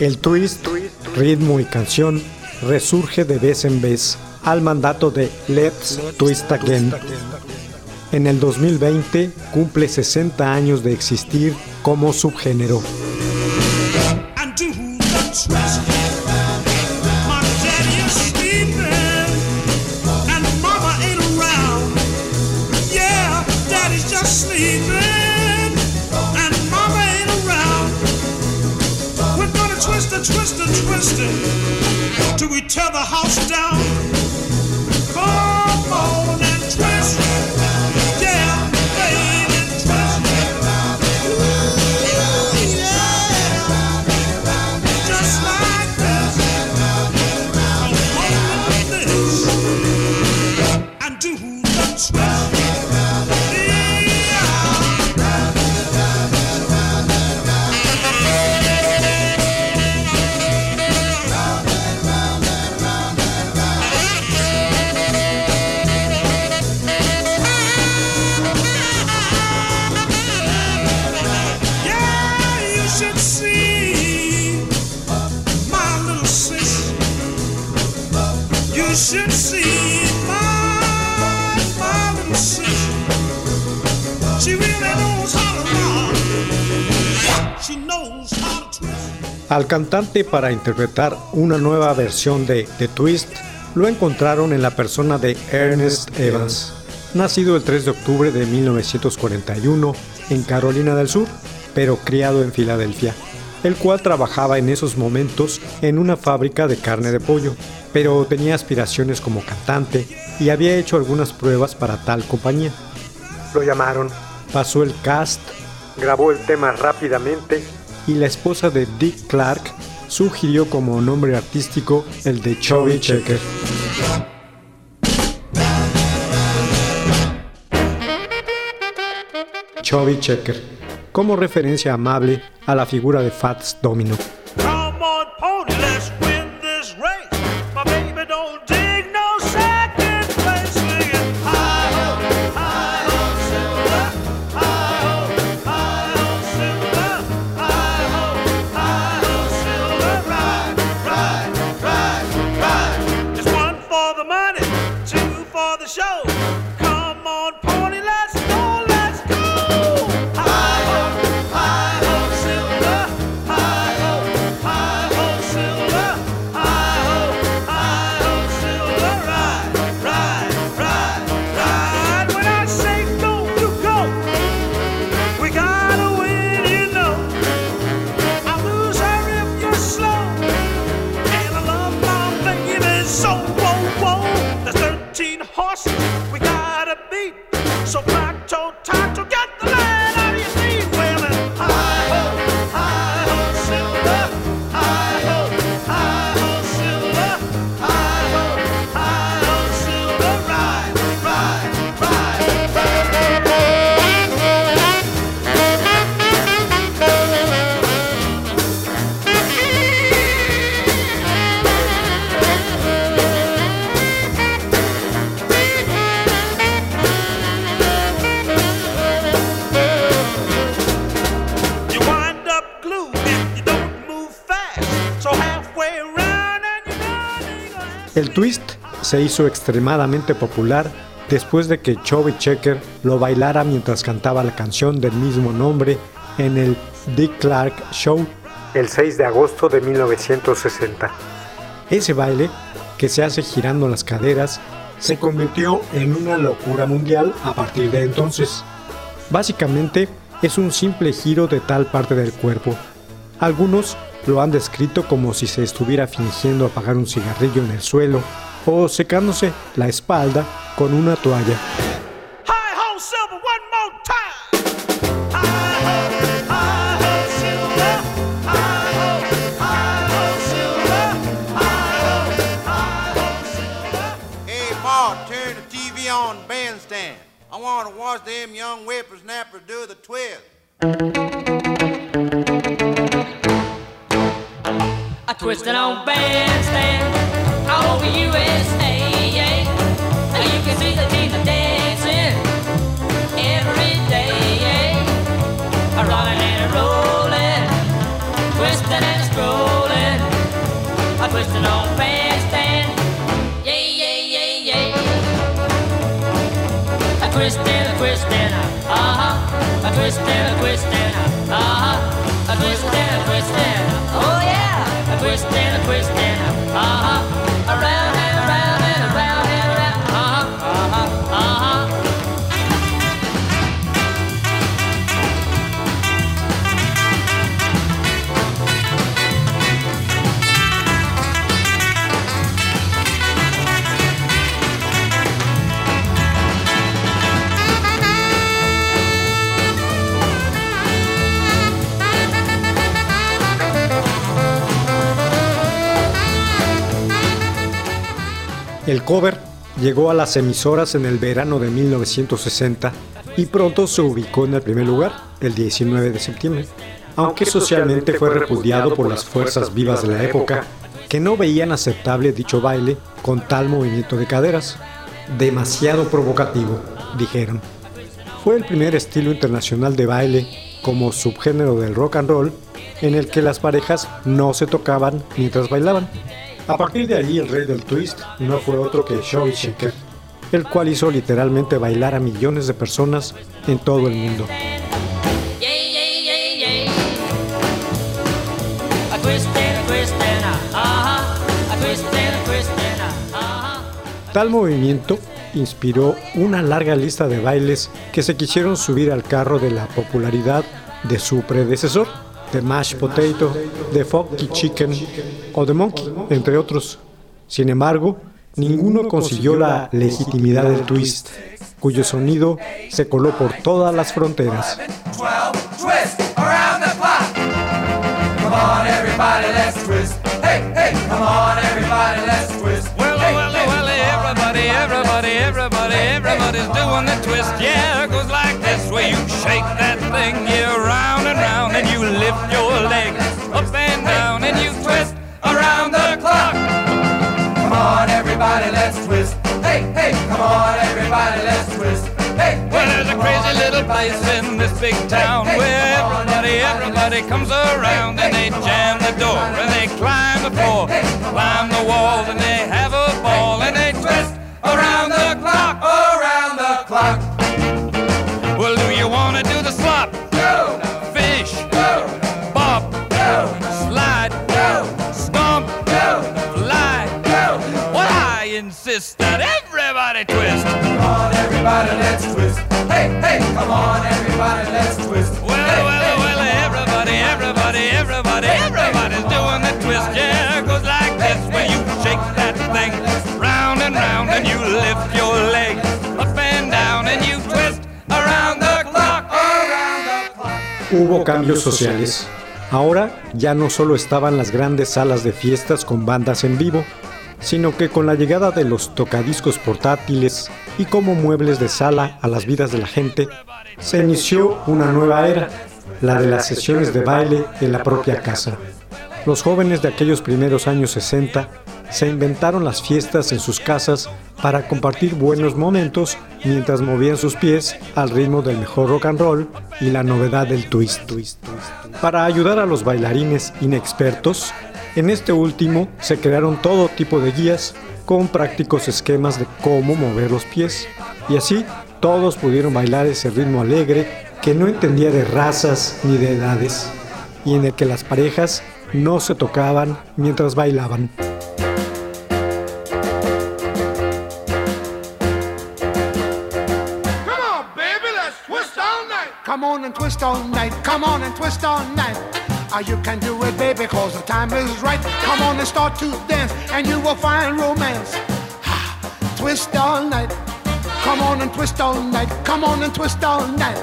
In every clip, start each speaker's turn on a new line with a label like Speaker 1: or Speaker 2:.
Speaker 1: El twist, ritmo y canción resurge de vez en vez al mandato de Let's Twist Again. En el 2020 cumple 60 años de existir como subgénero.
Speaker 2: The house down.
Speaker 1: Al cantante para interpretar una nueva versión de The Twist lo encontraron en la persona de Ernest Evans, nacido el 3 de octubre de 1941 en Carolina del Sur, pero criado en Filadelfia, el cual trabajaba en esos momentos en una fábrica de carne de pollo, pero tenía aspiraciones como cantante y había hecho algunas pruebas para tal compañía. Lo llamaron, pasó el cast, grabó el tema rápidamente y la esposa de Dick Clark sugirió como nombre artístico el de Chubby Checker. Chubby Checker, como referencia amable a la figura de Fats Domino.
Speaker 2: Come on,
Speaker 1: El twist se hizo extremadamente popular después de que Chubby Checker lo bailara mientras cantaba la canción del mismo nombre en el Dick Clark Show el 6 de agosto de 1960. Ese baile, que se hace girando las caderas, se convirtió en una locura mundial a partir de entonces. Básicamente es un simple giro de tal parte del cuerpo. Algunos lo han descrito como si se estuviera fingiendo apagar un cigarrillo en el suelo o secándose la espalda con una toalla.
Speaker 3: I want to watch them young whippersnappers do the twist.
Speaker 4: I twisted on bandstand all over USA. Yeah. Now you can see the teens are dancing every day. Yeah. A rocking and a rolling, twisting and strolling. I twisted on bandstand. Yeah, yeah, yeah, yeah. A twisting, a twisting, uh huh. A twisting, a twisting, uh huh. A twisting, oh yeah. A twisting, a twisting, uh
Speaker 1: cover llegó a las emisoras en el verano de 1960 y pronto se ubicó en el primer lugar, el 19 de septiembre, aunque socialmente fue repudiado por las fuerzas vivas de la época que no veían aceptable dicho baile con tal movimiento de caderas. Demasiado provocativo, dijeron. Fue el primer estilo internacional de baile como subgénero del rock and roll en el que las parejas no se tocaban mientras bailaban. A partir de allí el rey del twist no fue otro que Showy Shaker, el cual hizo literalmente bailar a millones de personas en todo el mundo. Tal movimiento inspiró una larga lista de bailes que se quisieron subir al carro de la popularidad de su predecesor, The Mashed Potato, The Funky Chicken o The Monkey, entre otros. Sin embargo, ninguno consiguió la legitimidad del twist, cuyo sonido se coló por todas las fronteras.
Speaker 5: 12, twist around the clock. Come on, everybody, let's twist. Hey, hey, come on, everybody, let's twist.
Speaker 6: Well,
Speaker 5: Hey,
Speaker 6: well,
Speaker 5: hey,
Speaker 6: well,
Speaker 5: come on,
Speaker 6: everybody, everybody, everybody, everybody's doing the twist. Yeah, goes like this you shake that thing, yeah, round and round, and you lift your leg up and down, and you twist around the clock.
Speaker 5: Come on, everybody, let's twist. Hey, hey, come on, everybody, let's twist. Hey,
Speaker 6: Well, there's a crazy little place in this big town where everybody, everybody comes around and they jam the door and they climb the floor, climb the walls and they have a ball and they everybody,
Speaker 5: let's twist. Hey, hey, come on, everybody, let's twist.
Speaker 6: Well,
Speaker 5: Hey,
Speaker 6: well,
Speaker 5: hey,
Speaker 6: well, everybody, everybody, everybody, everybody's doing the twist. Yeah, it goes like this where you shake that thing round and round and you lift your leg up and down and you twist around the clock.
Speaker 5: around the clock.
Speaker 1: Hubo cambios sociales. Ahora ya no solo estaban las grandes salas de fiestas con bandas en vivo, sino que con la llegada de los tocadiscos portátiles y como muebles de sala a las vidas de la gente, se inició una nueva era, la de las sesiones de baile en la propia casa. Los jóvenes de aquellos primeros años 60 se inventaron las fiestas en sus casas para compartir buenos momentos mientras movían sus pies al ritmo del mejor rock and roll y la novedad del twist. Para ayudar a los bailarines inexpertos, en este último se crearon todo tipo de guías con prácticos esquemas de cómo mover los pies. Y así todos pudieron bailar ese ritmo alegre que no entendía de razas ni de edades, y en el que las parejas no se tocaban mientras bailaban.
Speaker 7: Come on, and twist all night. Come on and twist all night. Ah, you can do it, baby, cause the time is right. Come on and start to dance, and you will find romance. Twist all night. Come on and twist all night. Come on and twist all night.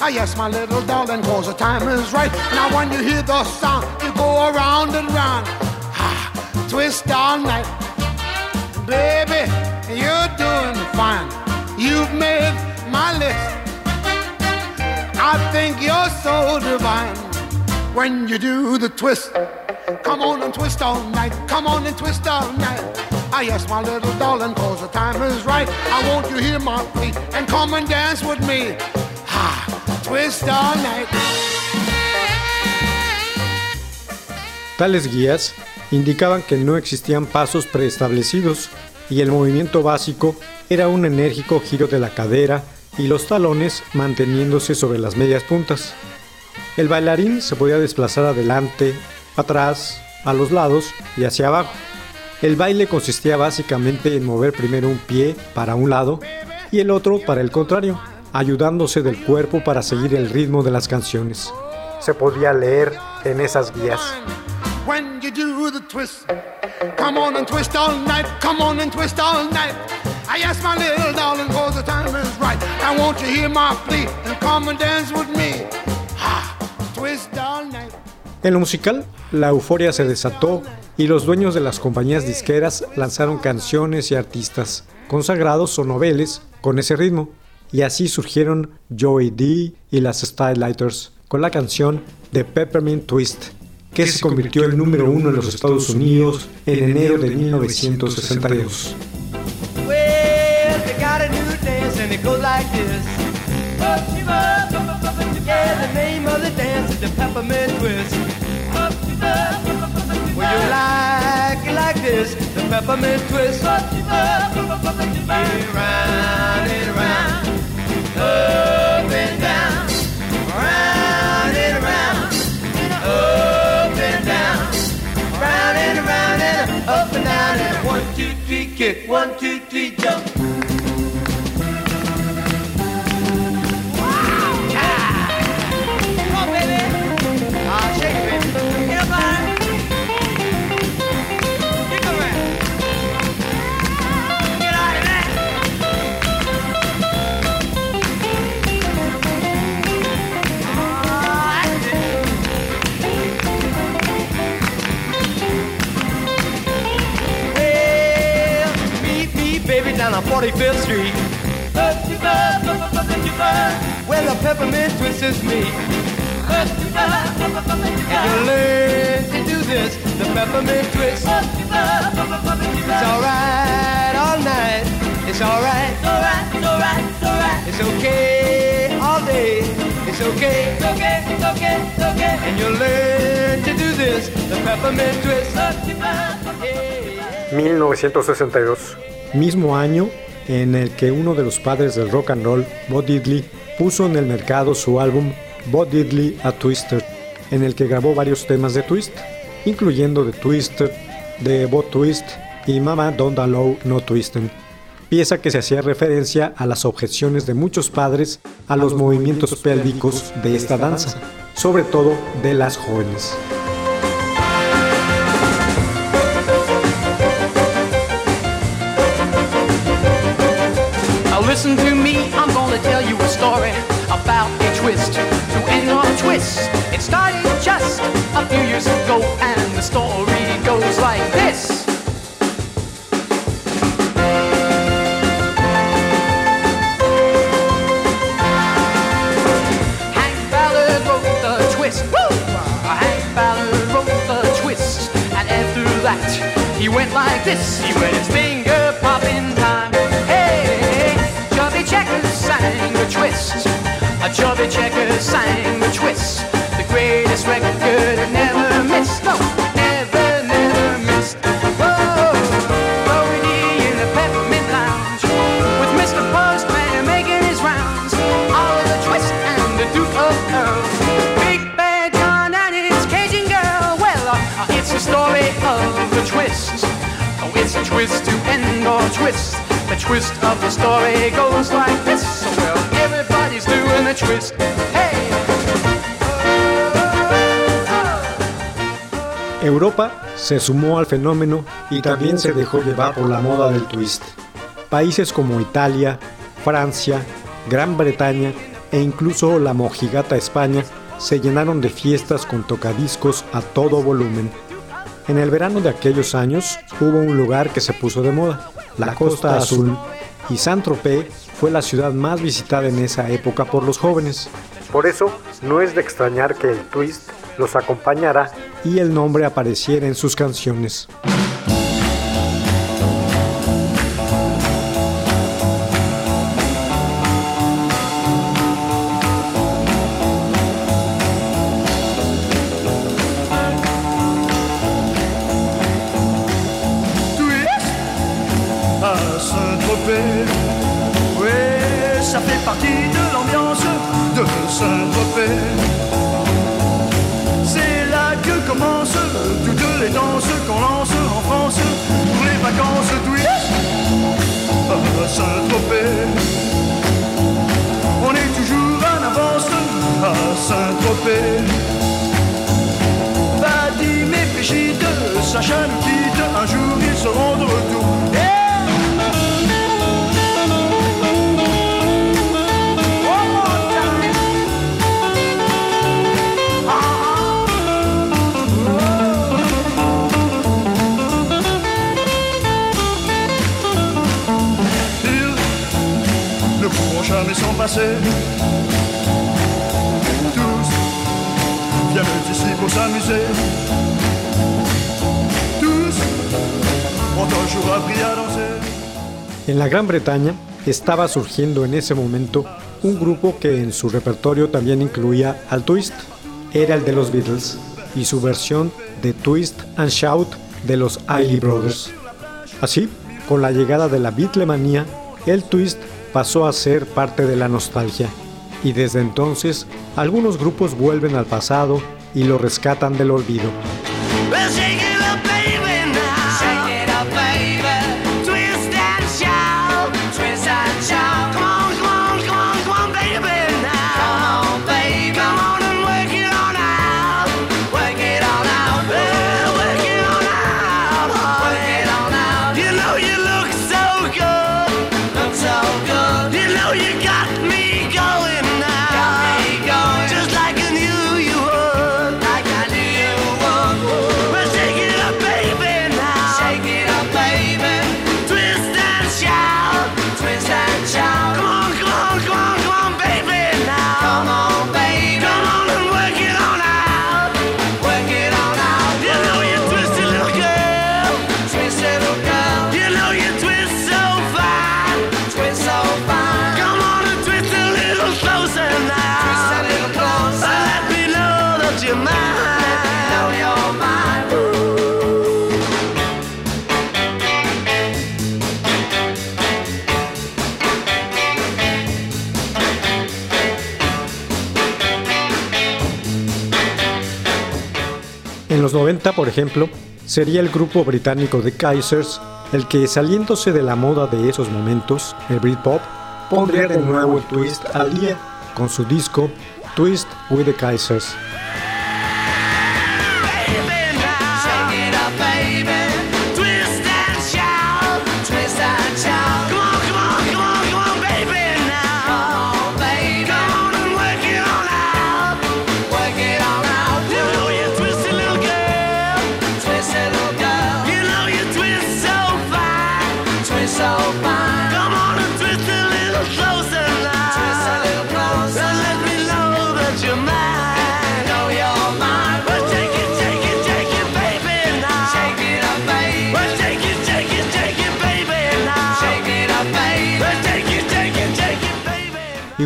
Speaker 7: Ah, yes, my little darling, cause the time is right. Now, when you hear the sound, you go around and round. Twist all night. Baby, you're doing fine. You've made my list. I think you're so divine when you do the twist. Come on and twist all night. Come on and twist all night. Ah, yes, my little darling, cause the time is right. I want you hear my plea and come and dance with me. Ah, twist all night.
Speaker 1: Tales guías indicaban que no existían pasos preestablecidos y el movimiento básico era un enérgico giro de la cadera y los talones manteniéndose sobre las medias puntas. El bailarín se podía desplazar adelante, atrás, a los lados y hacia abajo. El baile consistía básicamente en mover primero un pie para un lado y el otro para el contrario, ayudándose del cuerpo para seguir el ritmo de las canciones. Se podía leer en esas guías.
Speaker 7: I ask my little darling, cause the time is right. I want you hear my plea and come and dance with me.
Speaker 1: En lo musical, la euforia se desató y los dueños de las compañías disqueras lanzaron canciones y artistas consagrados o noveles con ese ritmo. Y así surgieron Joey D y las Stylighters con la canción The Peppermint Twist, que se convirtió en número uno en los Estados Unidos en enero de 1962.
Speaker 8: Well, they got a new dance and it goes like this. Up, shiver, up, up, up, up, yeah, the name of the dance is the peppermint twist. Up, shiver, up, up, up, up, well, you like it like this, the peppermint twist. Up, shiver, up, up, up, up, yeah, round and round, up and down, round and round, up and down, round and round and up and down and one, two, three, kick, one, two, three, jump. Down on 45th Street. Well, the peppermint twist is me. And you learn to do this, the peppermint twist. It's alright all night. It's alright. It's alright. Alright. Alright. It's okay all day. It's okay. It's okay. It's okay. It's okay. And you learn to do this, the peppermint twist. Yeah.
Speaker 1: 1962, mismo año en el que uno de los padres del rock and roll, Bo Diddley, puso en el mercado su álbum Bo Diddley a Twister, en el que grabó varios temas de Twist, incluyendo The Twister, de Bo Twist y Mama Don't Allow No Twistin', pieza que se hacía referencia a las objeciones de muchos padres a los movimientos pélvicos de esta danza, sobre todo de las jóvenes.
Speaker 9: Listen to me, I'm gonna tell you a story about a twist to end on a twist. It started just a few years ago, and the story goes like this. Hank Ballard wrote the twist. Woo! Hank Ballard wrote the twist, and after that, he went like this. He went his finger popping time. the checkers sang the twist. The greatest record that never missed. No, never, never missed. Oh, in the Peppermint Lounge. With Mr. Postman making his rounds. Twist and the Duke of Earl. Big Bad John and his Cajun girl. Well, uh, uh, it's the story of the twist. Oh, it's a twist to end all twist. The twist of the story goes like this. So well, everybody's doing a twist. Hey!
Speaker 10: Europa se sumó al fenómeno y también se dejó llevar por la moda del twist. Países como Italia, Francia, Gran Bretaña e incluso la mojigata España se llenaron de fiestas con tocadiscos a todo volumen. En el verano de aquellos años hubo un lugar que se puso de moda, la Costa Azul, y Saint-Tropez fue la ciudad más visitada en esa época por los jóvenes. Por eso, no es de extrañar que el twist los acompañara y el nombre apareciera en sus canciones.
Speaker 11: Sacha nous quitte, un jour ils seront de retour. Ils ne pourront jamais s'en passer. Tous viennent ici pour s'amuser.
Speaker 10: En la Gran Bretaña estaba surgiendo en ese momento un grupo que en su repertorio también incluía al twist. Era el de los Beatles y su versión de Twist and Shout de los Isley Brothers. Así, con la llegada de la Beatlemanía, el twist pasó a ser parte de la nostalgia y desde entonces algunos grupos vuelven al pasado y lo rescatan del olvido. En los 90, por ejemplo, sería el grupo británico The Kaisers el que, saliéndose de la moda de esos momentos, el Britpop, pondría de nuevo twist al día con su disco Twist with the Kaisers.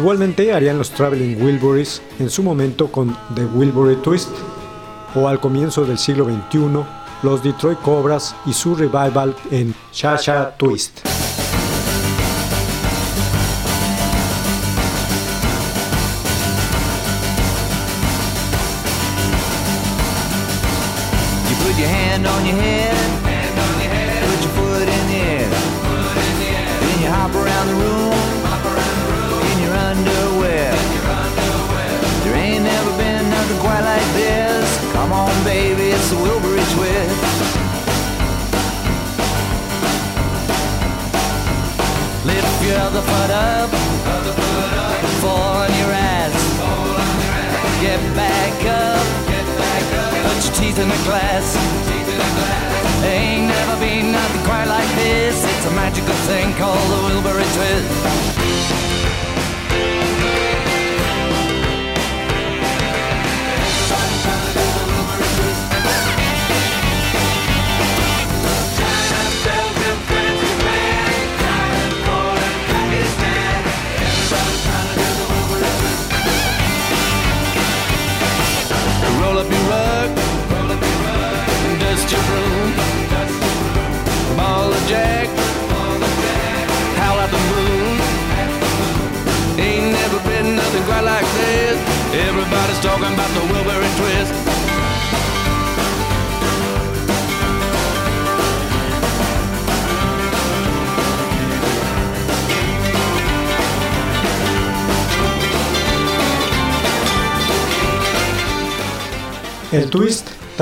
Speaker 10: Igualmente harían los Traveling Wilburys en su momento con The Wilbury Twist, o al comienzo del siglo XXI, los Detroit Cobras y su revival en Cha Cha Twist.
Speaker 12: Twist.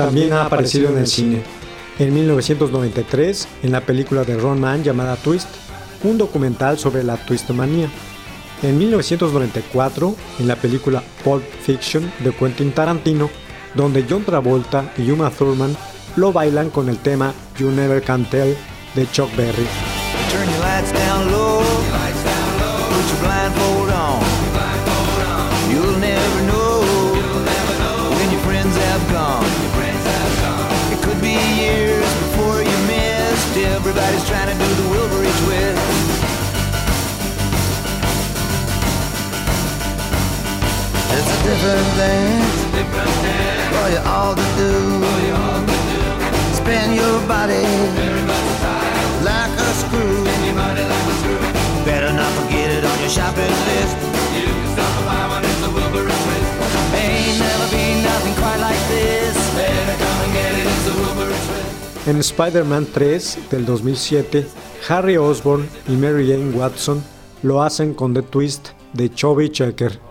Speaker 1: También ha aparecido en el cine. En 1993, en la película de Ron Mann llamada Twist, un documental sobre la twistmanía. En 1994, en la película Pulp Fiction de Quentin Tarantino, donde John Travolta y Uma Thurman lo bailan con el tema You Never Can Tell de Chuck Berry. En Spider-Man 3 del 2007, Harry Osborn y Mary Jane Watson lo hacen con The Twist de Chubby Checker.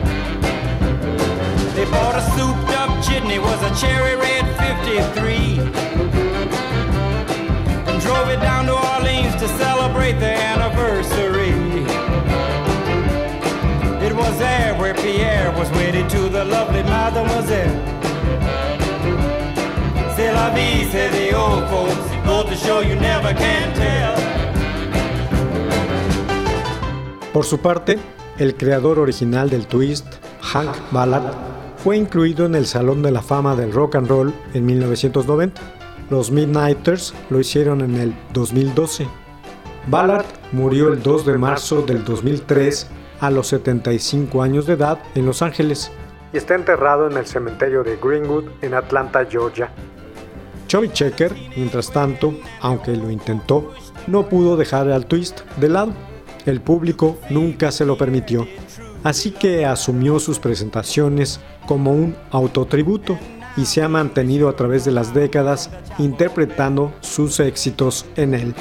Speaker 13: Bought a souped up chitney, was a cherry red 53. And drove it down to Orleans to celebrate the anniversary. It was there where Pierre was wedded to the lovely mademoiselle. C'est la vie, say the old folks. Goes to show you never can tell.
Speaker 1: Por su parte, el creador original del twist, Hank Ballard, fue incluido en el Salón de la Fama del Rock and Roll en 1990. Los Midnighters lo hicieron en el 2012. Ballard murió el 2 de marzo del 2003 a los 75 años de edad en Los Ángeles y está enterrado en el cementerio de Greenwood en Atlanta, Georgia. Chubby Checker, mientras tanto, aunque lo intentó, no pudo dejar al twist de lado. El público nunca se lo permitió, así que asumió sus presentaciones como un autotributo y se ha mantenido a través de las décadas interpretando sus éxitos en él.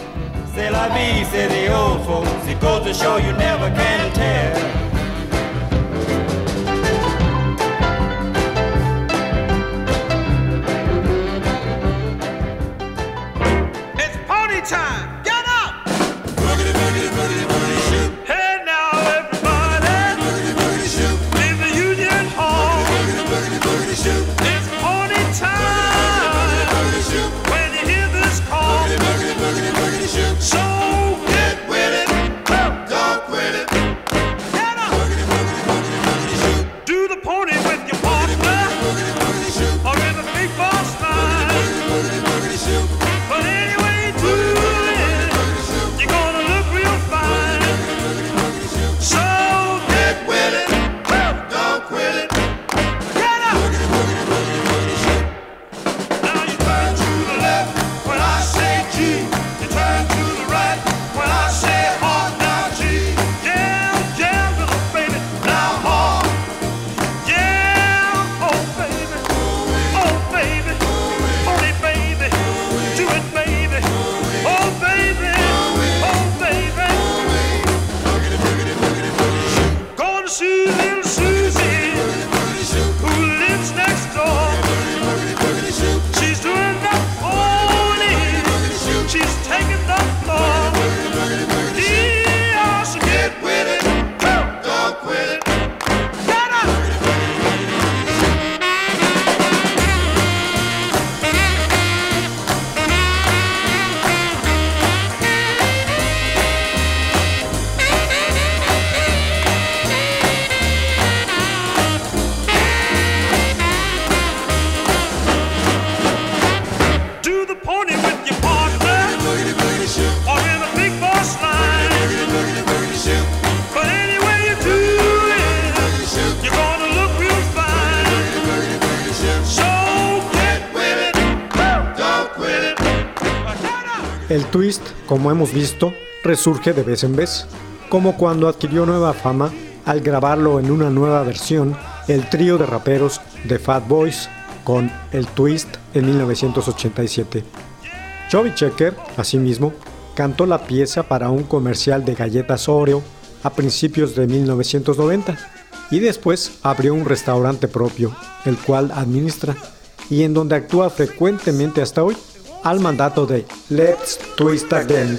Speaker 2: Time.
Speaker 1: El twist, como hemos visto, resurge de vez en vez, como cuando adquirió nueva fama al grabarlo en una nueva versión el trío de raperos de Fat Boys con El Twist en 1987. Chubby Checker, asimismo, cantó la pieza para un comercial de galletas Oreo a principios de 1990 y después abrió un restaurante propio, el cual administra y en donde actúa frecuentemente hasta hoy al mandato de Let's Twist Again.